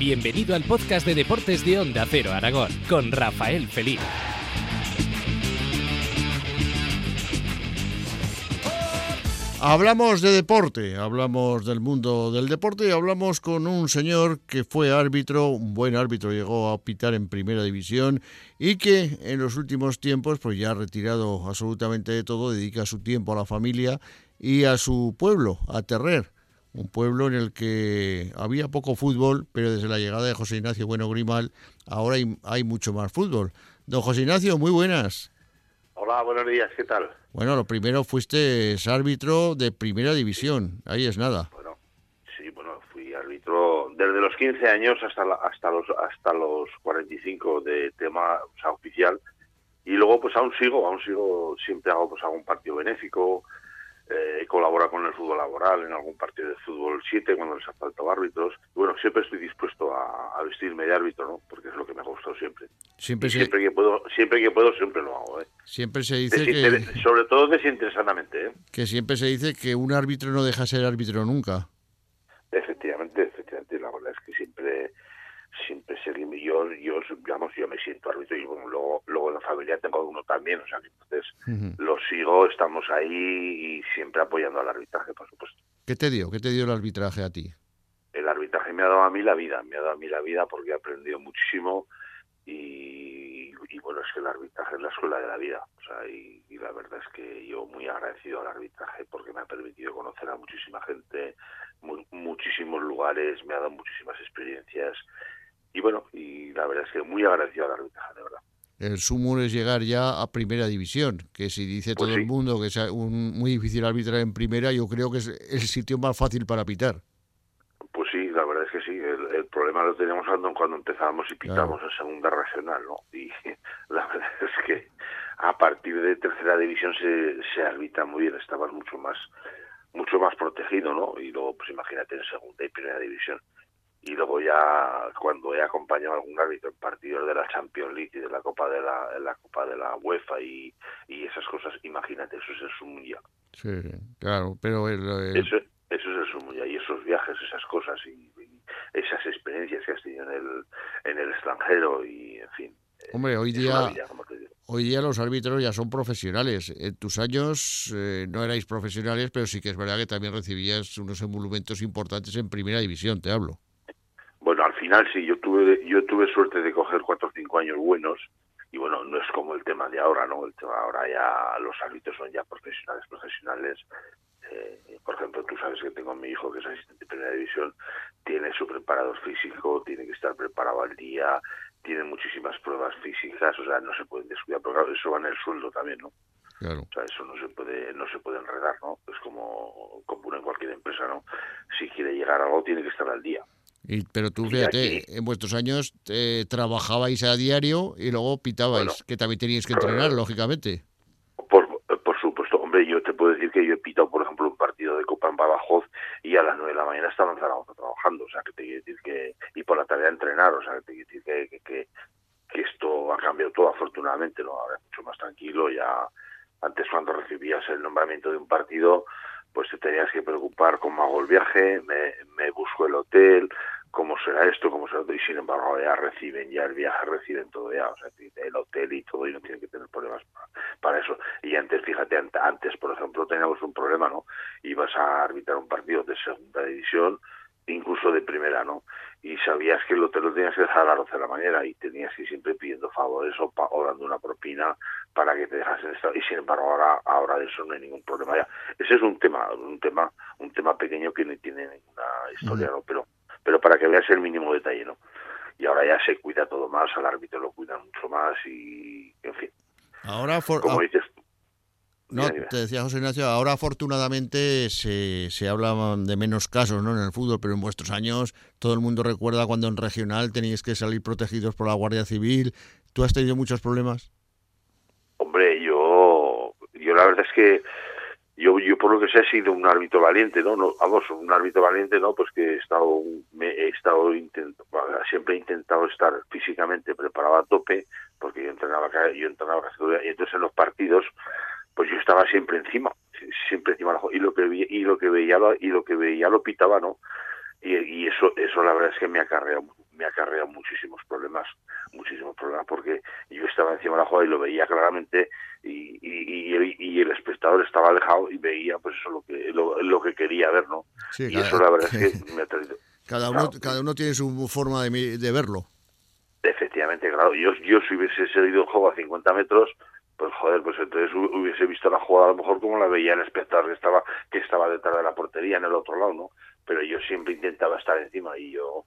Bienvenido al podcast de deportes de Onda Cero Aragón con Rafael Feliz. Hablamos de deporte, hablamos del mundo del deporte y hablamos con un señor que fue árbitro, un buen árbitro, llegó a pitar en primera división y que en los últimos tiempos, pues ya retirado absolutamente de todo, dedica su tiempo a la familia y a su pueblo, a Terrer, un pueblo en el que había poco fútbol, pero desde la llegada de José Ignacio Bueno Grimal ahora hay, hay mucho más fútbol. Don José Ignacio, muy buenas. Hola, buenos días, ¿qué tal? Bueno, lo primero fuiste árbitro de primera división, ahí es nada. Bueno, sí, bueno, fui árbitro desde los 15 años hasta hasta los hasta los 45 de tema o sea, oficial y luego pues aún sigo, aún sigo, siempre hago pues algún partido benéfico, eh, colabora con el fútbol laboral en algún partido de fútbol 7 cuando les ha faltado árbitros. Bueno, siempre estoy dispuesto a, vestirme de árbitro, ¿no? Porque es lo que me ha gustado siempre. Siempre, siempre que puedo, siempre que puedo, siempre lo hago. ¿eh? Siempre se dice que sobre todo desinteresadamente. ¿eh? Que siempre se dice que un árbitro no deja ser árbitro nunca. Efectivamente, efectivamente. La verdad es que siempre siempre seguimos yo yo digamos yo me siento árbitro y bueno, luego luego en la familia tengo uno también o sea que entonces lo sigo estamos ahí y siempre apoyando al arbitraje por supuesto. Qué te dio qué te dio el arbitraje a ti el arbitraje me ha dado a mí la vida me ha dado a mí la vida porque he aprendido muchísimo y, y bueno es que el arbitraje es la escuela de la vida o sea y, y la verdad es que yo muy agradecido al arbitraje porque me ha permitido conocer a muchísima gente muchísimos lugares me ha dado muchísimas experiencias y bueno, y la verdad es que muy agradecido a la arbitraje, de verdad. El sumo es llegar ya a primera división, que si dice Pues todo el mundo que es un, muy difícil arbitrar en primera, yo creo que es el sitio más fácil para pitar. Pues sí, la verdad es que sí. El, problema lo teníamos cuando empezábamos y pitamos en segunda regional, ¿no? Y la verdad es que a partir de tercera división se, se arbitra muy bien, estabas mucho más mucho más protegido, ¿no? Y luego, pues imagínate en segunda y primera división y luego ya cuando he acompañado a algún árbitro en partidos de la Champions League y de la Copa de la, la Copa de la UEFA y, y esas cosas, imagínate, eso es el ya. Sí, claro, pero el, Eso, eso es el ya, y esos viajes, esas cosas y, esas experiencias que has tenido en el, en el extranjero y, en fin. Hombre, hoy día, hoy día los árbitros ya son profesionales. En tus años eh, no erais profesionales, pero sí que es verdad que también recibías unos emolumentos importantes en primera división, te hablo. Bueno, al final sí, yo tuve, yo tuve suerte de coger cuatro o cinco años buenos y bueno, no es como el tema de ahora, ¿no? El tema ahora ya los árbitros son ya profesionales, profesionales. Eh, por ejemplo, tú sabes que tengo a mi hijo que es asistente de primera división, tiene su preparador físico, tiene que estar preparado al día, tiene muchísimas pruebas físicas, o sea, no se pueden descuidar, pero claro, eso va en el sueldo también, ¿no? Claro. O sea, eso no se puede no se puede enredar, ¿no? Es como común en cualquier empresa, ¿no? Si quiere llegar a algo, tiene que estar al día. Y, pero tú, fíjate, en vuestros años eh, trabajabais a diario y luego pitabais, Bueno, que también teníais que entrenar, lógicamente. Por, por supuesto, hombre, yo te puedo decir que yo he pitado, por ejemplo, un partido de Copa en Badajoz y a las nueve de la mañana estaba en Zaragoza trabajando, o sea, que te quiero decir que, y por la tarde a entrenar, o sea, que te quiero decir que, que, que, que esto ha cambiado todo, afortunadamente, ¿no? Ahora es mucho más tranquilo, ya antes cuando recibías el nombramiento de un partido, pues te tenías que preocupar cómo hago el viaje, me, me busco el hotel, cómo será esto, cómo será esto, y sin embargo ya reciben ya el viaje, reciben todo ya, o sea, el hotel y todo, y no tienen que tener problemas para, para eso. Y antes, fíjate, antes, por ejemplo, teníamos un problema, ¿no? Ibas a arbitrar un partido de segunda división, incluso de primera, ¿no? Y sabías que el hotel lo tenías que dejar a las 12 de la mañana y tenías que ir siempre pidiendo favores o, pa o dando una propina para que te dejasen estar. Y sin embargo, ahora, ahora de eso no hay ningún problema ya. Ese es un tema, un tema, un tema pequeño que no tiene ninguna historia, ¿no? Pero pero para que veas el mínimo detalle, ¿no? Y ahora ya se cuida todo más, al árbitro lo cuidan mucho más y, en fin. Ahora, for, como dices... No, dime, dime. te decía José Ignacio, ahora afortunadamente se, se habla de menos casos ¿no? en el fútbol, pero en vuestros años todo el mundo recuerda cuando en regional teníais que salir protegidos por la Guardia Civil. ¿Tú has tenido muchos problemas? Hombre, yo, yo la verdad es que yo, yo por lo que sé he sido un árbitro valiente, ¿no? no vamos, un árbitro valiente, ¿no? Pues que he estado, me, he estado intento, siempre he intentado estar físicamente preparado a tope, porque yo entrenaba, yo entrenaba y entonces en los partidos, pues yo estaba siempre encima, siempre encima y lo que vi, y lo que veía y lo que veía lo pitaba, ¿no? Y, y eso, eso la verdad es que me acarrea, me ha acarreado muchísimos problemas, muchísimos problemas, porque yo estaba encima de la jugada y lo veía claramente y, y, el espectador estaba alejado y veía pues eso lo que lo, que quería ver, ¿no? y eso la verdad es que me ha traído... Cada uno, cada uno tiene su forma de, de verlo. Efectivamente, claro. Yo, yo si hubiese seguido el juego a 50 metros, pues joder, pues entonces hubiese visto la jugada a lo mejor como la veía el espectador que estaba, que estaba detrás de la portería en el otro lado, ¿no? Pero yo siempre intentaba estar encima y yo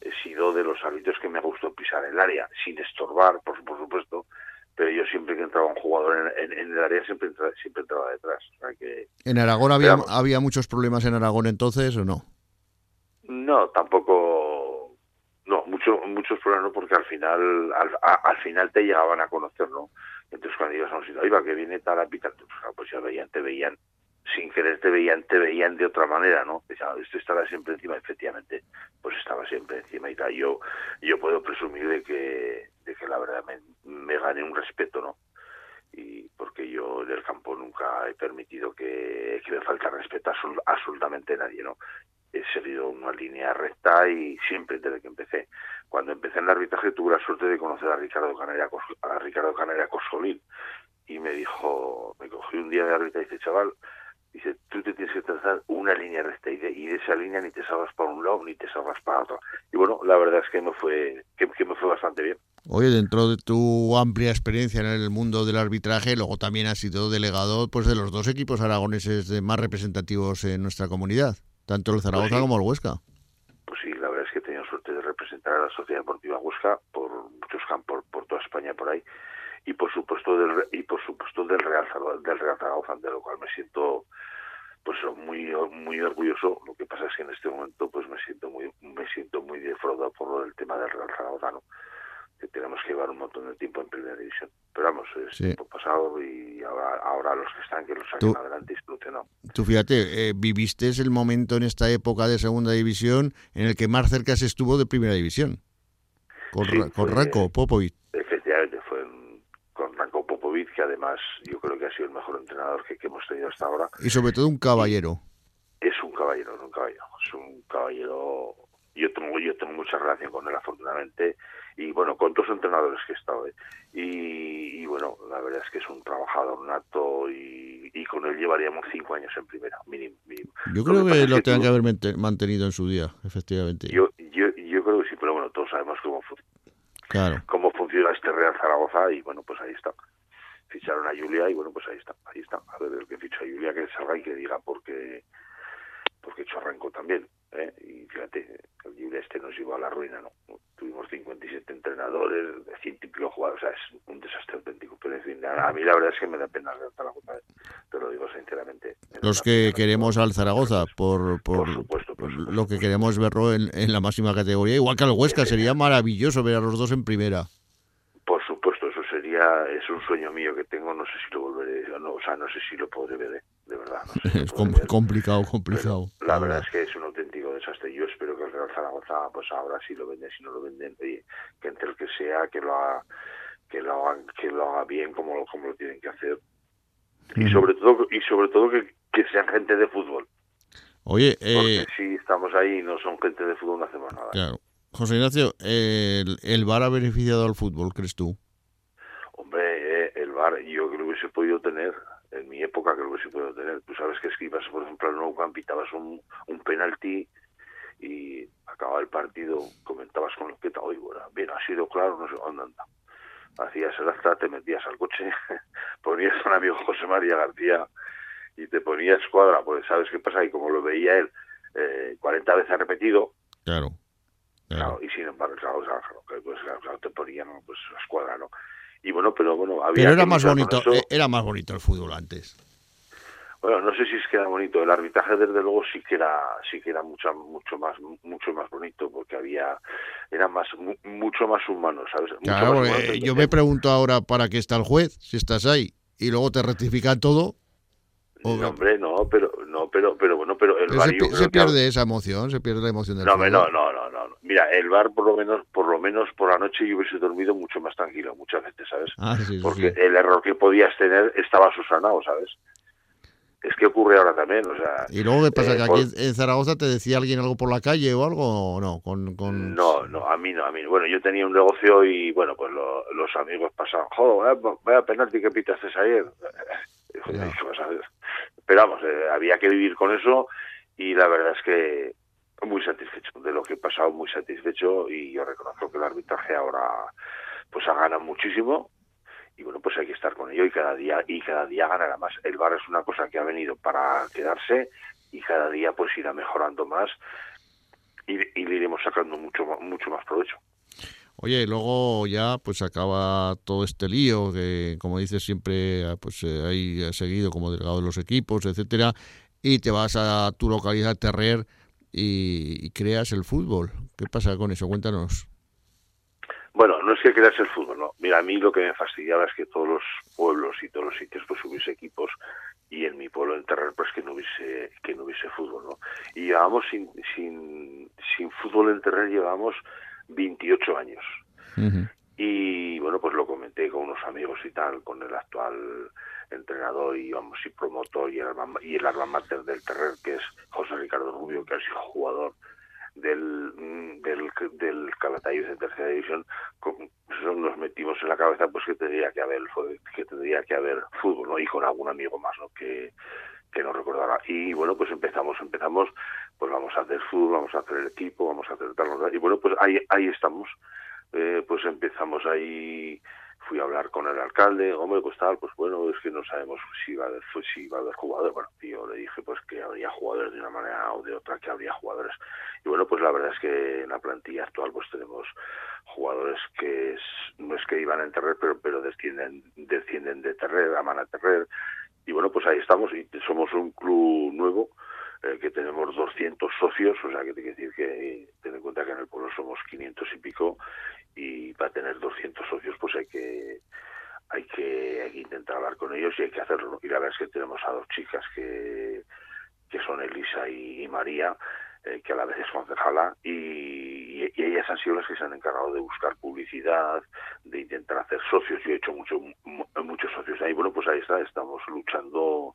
he sido de los árbitros que me ha gustado pisar el área, sin estorbar, por, supuesto, pero yo siempre que entraba un jugador en, el área siempre entraba, siempre entraba detrás. que, ¿En Aragón había, había muchos problemas en Aragón entonces o no? No, tampoco. No, mucho, muchos problemas no, porque al final, al, final te llegaban a conocer, ¿no? Entonces cuando ibas a un sitio, iba que viene tal a pues, pues ya veían, te veían, sin querer te veían, te veían de otra manera, ¿no? Decían, esto estará siempre encima, efectivamente, pues estaba siempre encima y tal. Yo, yo puedo presumir de que, de que la verdad me, me gané un respeto, ¿no? y porque yo en campo nunca he permitido que, que me falte respeto a absolutamente nadie, ¿no? he seguido una línea recta y siempre desde que empecé. Cuando empecé en el arbitraje tuve la suerte de conocer a Ricardo Canaria, a Ricardo Cosolín y me dijo, me cogió un día de árbitra y dice, chaval, dice, tú te tienes que trazar una línea recta y de, esa línea ni te salgas para un lado ni te salgas para otro. Y bueno, la verdad es que me fue, que, me fue bastante bien. Oye, dentro de tu amplia experiencia en el mundo del arbitraje, luego también has sido delegado pues de los dos equipos aragoneses más representativos en nuestra comunidad. Tanto el Zaragoza pues como el Huesca. Pues sí, la verdad es que he tenido suerte de representar a la Sociedad Deportiva Huesca por muchos campos, por toda España por ahí, y por supuesto del y por supuesto del Real del Real Zaragoza, de lo cual me siento pues muy muy orgulloso. Lo que pasa es que en este momento pues me siento muy me siento muy defraudado por lo del tema del Real Zaragoza, que tenemos que llevar un montón de tiempo en primera división. Pero vamos, es tiempo pasado y ahora, ahora los que están que los saquen adelante y no. Tú fíjate, eh, viviste el momento en esta época de segunda división en el que más cerca se estuvo de primera división. Con, con Ranko Popovic fue con Ranko Popovic, que además yo creo que ha sido el mejor entrenador que, hemos tenido hasta ahora. Y sobre todo un caballero. es un caballero, un caballero. Es un caballero. Yo tengo, yo tengo mucha relación con él, afortunadamente y bueno, con dos entrenadores que he estado. ¿eh? Y, bueno, la verdad es que es un trabajador nato y, y con él llevaríamos cinco años en primera, mínimo. Yo creo que, lo tengan que haber mantenido en su día, efectivamente. Yo, yo, yo creo que sí, pero bueno, todos sabemos cómo, claro. cómo funciona este Real Zaragoza y bueno, pues ahí está. Ficharon a Julia y bueno, pues ahí está, ahí está. A ver el que ficha a Julia que salga y que diga porque porque hecho arrancó también. ¿eh? Y fíjate, el Julia este nos iba a la ruina, ¿no? tuvimos 57 entrenadores, de 100 y pico jugadores, o sea, es un desastre auténtico. Pero en fin, a mí la verdad es que me da pena el Zaragoza, te lo digo sinceramente. Los que queremos al Zaragoza, por, por, supuesto, lo que queremos verlo en, la máxima categoría, igual que al Huesca, sería maravilloso ver a los dos en primera. Es un sueño mío que tengo, no sé si lo volveré, no, o sea, no sé si lo podré ver, ¿eh? de verdad. es complicado, complicado. la verdad es que es un auténtico desastre. Yo espero que el Real Zaragoza, pues ahora sí lo venden, si no lo venden, que entre el que sea, que lo haga, que lo haga, que lo haga bien como, como lo tienen que hacer. Y sobre todo, y sobre todo que, que sean gente de fútbol. Oye, eh... si estamos ahí y no son gente de fútbol no hacemos nada. Claro. José Ignacio, ¿el, ¿el VAR ha beneficiado al fútbol, crees tú? VAR yo creo que hubiese podido tener en mi época que sí puedo tener. Tú sabes que escribas, por ejemplo, al Nou Camp, pitabas un, un penalti y acababa el partido, comentabas con el que hoy bueno, bien, ha sido claro, no sé dónde anda. Hacías el acta, te metías al coche, ponías a un amigo José María García y te ponías cuadra, pues sabes qué pasa, y como lo veía él eh, 40 veces repetido, claro. Claro. y sin embargo, claro, pues, claro, te ponían pues, la escuadra, ¿no? Y bueno, pero bueno, había... Pero era más bonito, eh, era más bonito el fútbol antes. Bueno, no sé si es que era bonito. El arbitraje, desde luego, sí que era, sí que era mucho, mucho más, mucho más bonito, porque había, era más, mucho más humano, ¿sabes? claro, yo me pregunto ahora para qué está el juez, si estás ahí, y luego te rectifican todo. No, hombre, no, pero, no, pero, pero bueno, pero el se, pierde esa emoción, se pierde la emoción del no, No, no, no, no, Mira, el bar por lo menos, por lo menos por la noche yo hubiese dormido mucho más tranquilo, muchas veces, ¿sabes? Ah, Porque el error que podías tener estaba susanado, ¿sabes? es que ocurre ahora también, o sea... ¿Y luego qué pasa? ¿Que aquí en Zaragoza te decía alguien algo por la calle o algo o no? Con, con... No, no, a mí no, a mí Bueno, yo tenía un negocio y, bueno, pues los amigos pasaban, joder, vaya penalti que pitaste ayer. Pero vamos, eh, había que vivir con eso y la verdad es que muy satisfecho de lo que he pasado, muy satisfecho y yo reconozco que el arbitraje ahora pues ha ganado muchísimo y bueno pues hay que estar con ello y cada día y cada día ganará más. El bar es una cosa que ha venido para quedarse y cada día pues irá mejorando más y, le iremos sacando mucho mucho más provecho. Oye, y luego ya pues acaba todo este lío que, como dices, siempre pues eh, hay seguido como delegado de los equipos, etcétera, y te vas a tu localidad Terrer y, creas el fútbol. ¿Qué pasa con eso? Cuéntanos. Bueno, no es que creas el fútbol, no. Mira, a mí lo que me fastidiaba es que todos los pueblos y todos los sitios pues hubiese equipos y en mi pueblo en pues que no hubiese que no hubiese fútbol, ¿no? Y llevamos sin sin sin fútbol en Terrer llevamos 28 años. Y bueno, pues lo comenté con unos amigos y tal, con el actual entrenador y vamos y promotor y el, y el alma mater del Terrer, que es José Ricardo Rubio, que ha sido jugador del, del, del Calatayud en tercera división, con, nos metimos en la cabeza pues que tendría que haber que tendría que haber fútbol, ¿no? Y con algún amigo más, ¿no? Que, que no recordará. Y bueno, pues empezamos, empezamos, pues vamos a hacer fútbol, vamos a hacer el equipo, vamos a hacer tal, y bueno, pues ahí, ahí estamos. Eh, pues empezamos ahí, fui a hablar con el alcalde, hombre, pues tal, pues bueno, es que no sabemos si va a haber, si va a haber jugadores. Bueno, yo le dije pues que habría jugadores de una manera o de otra, que habría jugadores. Y bueno, pues la verdad es que en la plantilla actual pues tenemos jugadores que no es que iban a Terrer, pero, pero descienden, descienden de Terrer, aman a Terrer, y bueno, pues ahí estamos y somos un club nuevo eh, que tenemos 200 socios, o sea que tiene que decir que ten en cuenta que en el pueblo somos 500 y pico y para tener 200 socios pues hay que hay que, hay que intentar hablar con ellos y hay que hacerlo. Y la verdad es que tenemos a dos chicas que, que son Elisa y, María, eh, que a la vez es concejala, y, y, ellas han sido las que se han encargado de buscar publicidad, de intentar hacer socios. Yo he hecho mucho, muchos socios ahí. Bueno, pues ahí está, estamos luchando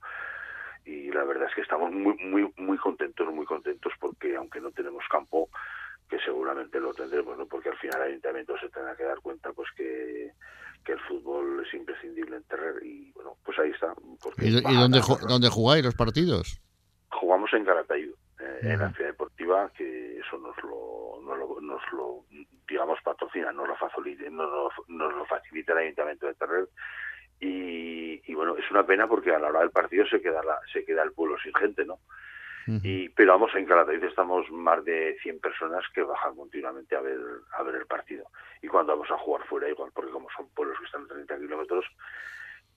y la verdad es que estamos muy muy muy contentos muy contentos porque aunque no tenemos campo que seguramente lo tendremos no porque al final el ayuntamiento se tendrá que dar cuenta pues que, que el fútbol es imprescindible en Terrer y bueno pues ahí está y, dónde dónde jugáis los partidos jugamos en Calatayud eh, en la ciudad deportiva que eso nos lo, nos lo, digamos patrocina nos lo facilita nos nos lo facilita el ayuntamiento de Terrer y, bueno, es una pena porque a la hora del partido se queda la, se queda el pueblo sin gente, ¿no? Y, pero vamos, en Calatayud estamos más de 100 personas que bajan continuamente a ver, a ver el partido. Y cuando vamos a jugar fuera, igual, porque como son pueblos que están a 30 kilómetros,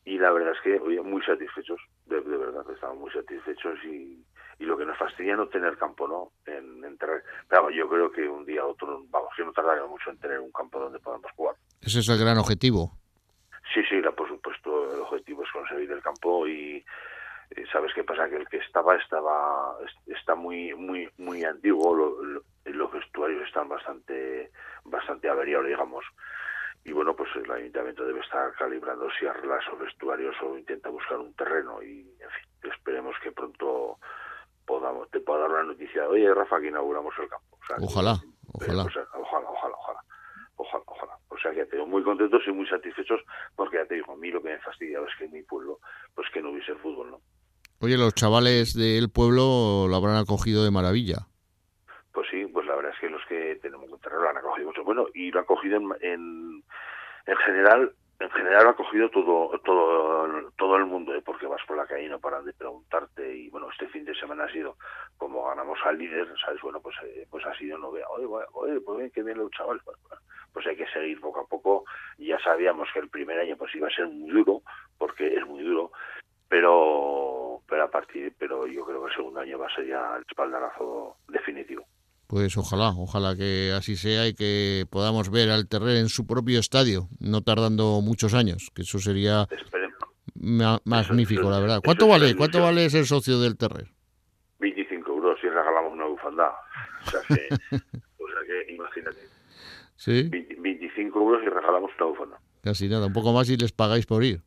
y la verdad es que, oye, muy satisfechos, de, verdad, estamos muy satisfechos y, y lo que nos fastidia no tener campo, ¿no? En, en Pero vamos, yo creo que un día otro, vamos, que no tardaremos mucho en tener un campo donde podamos jugar. Ese es el gran objetivo. Sí, sí, supuesto, el objetivo es conseguir el campo y eh, sabes qué pasa que el que estaba estaba está muy muy muy antiguo, los vestuarios están bastante bastante averiados, digamos. Y bueno, pues el ayuntamiento debe estar calibrando si arregla esos vestuarios o intenta buscar un terreno y en fin, esperemos que pronto podamos te pueda dar una noticia. Oye, Rafa, que inauguramos el campo. ojalá, ojalá, ojalá, ojalá, sea que tengo muy contentos y muy satisfechos porque ya te digo, a mí lo que me fastidiaba es que en mi pueblo, pues que no hubiese fútbol, ¿no? Oye, los chavales del pueblo lo habrán acogido de maravilla. Pues sí, pues la verdad es que los que tenemos que lo han acogido mucho. Bueno, y lo han acogido en, en, en general en general ha cogido todo todo todo el mundo ¿eh? porque vas por la calle y no paran de preguntarte y bueno este fin de semana ha sido como ganamos al líder sabes bueno pues eh, pues ha sido no vea oye, oye pues bien que bien los chavales pues, pues hay que seguir poco a poco ya sabíamos que el primer año pues iba a ser muy duro porque es muy duro pero pero a partir pero yo creo que el segundo año va a ser ya el espaldarazo definitivo pues ojalá, ojalá que así sea y que podamos ver al Terrer en su propio estadio, no tardando muchos años, que eso sería magnífico, la verdad. ¿Cuánto vale? ¿Cuánto vale ser socio del Terrer? 25 euros y regalamos una bufanda. O sea que. ¿Sí? 25 euros y regalamos bufanda. Casi nada, un poco más y les pagáis por ir.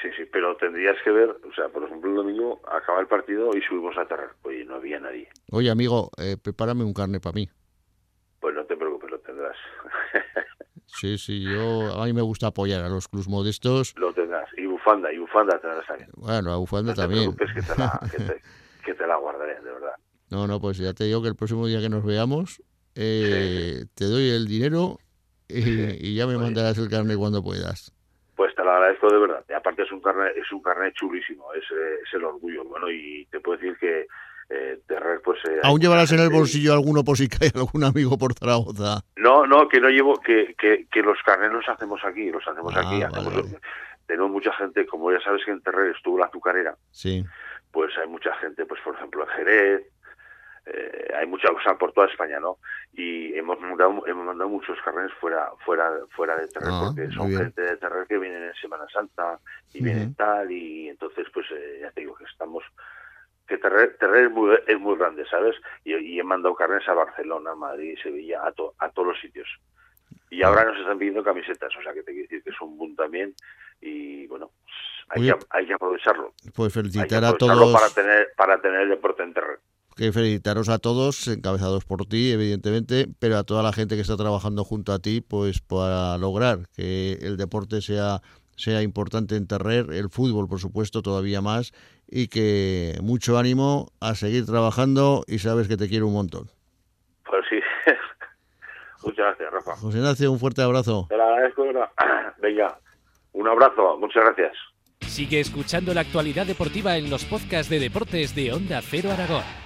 Sí, sí, pero tendrías que ver, o sea, por ejemplo, el domingo acaba el partido y subimos a Terrer. Oye, no había nadie. Oye, amigo, eh, prepárame un carne para mí. Pues no te preocupes, lo tendrás. sí, sí, yo a mí me gusta apoyar a los clubs modestos. Lo tendrás. Y bufanda, y bufanda tendrás también. Bueno, a bufanda no te también. Preocupes que te, la, que, te, que te la guardaré, de verdad. No, no, pues ya te digo que el próximo día que nos veamos eh, sí. te doy el dinero y, sí. y ya me Oye. mandarás el carne cuando puedas. Pues te lo agradezco de verdad. Y aparte es un carnet, es un carnet chulísimo, es, es el orgullo. Bueno, y te puedo decir que eh, Terrer, pues... Eh, ¿Aún llevarás en el bolsillo alguno por si cae algún amigo por Zaragoza? No, no, que no llevo, que, que, que los carnets los hacemos aquí, los hacemos Ah, aquí. Hacemos, vale. Tenemos mucha gente, como ya sabes que en Terrer estuvo la azucarera, Sí. pues hay mucha gente, pues por ejemplo en Jerez, eh, hay mucha cosa por toda España, ¿no? Y hemos mandado, hemos mandado muchos carnets fuera, fuera, fuera de Terrer, Ah, porque son gente de Terrer que vienen en Semana Santa y vienen tal, y entonces pues eh, ya te digo que estamos que Terrer, Terrer es, muy, es muy grande, ¿sabes? Y, y he mandado carnes a Barcelona, Madrid, Sevilla, a, to, a todos los sitios. Y ahora nos están pidiendo camisetas, o sea que te quiero decir que es un boom también y bueno, hay, Oye, que, hay que aprovecharlo. Pues Hay que felicitar a aprovecharlo todos, para tener, para tener el deporte en Terrer. Que felicitaros a todos, encabezados por ti, evidentemente, pero a toda la gente que está trabajando junto a ti, pues para lograr que el deporte sea sea importante en Terrer, el fútbol, por supuesto, todavía más, y que mucho ánimo a seguir trabajando y sabes que te quiero un montón. Pues sí. Muchas gracias, Rafa. José Ignacio, un fuerte abrazo. Te lo agradezco. Venga, un abrazo, muchas gracias. Sigue escuchando la actualidad deportiva en los podcasts de deportes de Onda Cero Aragón.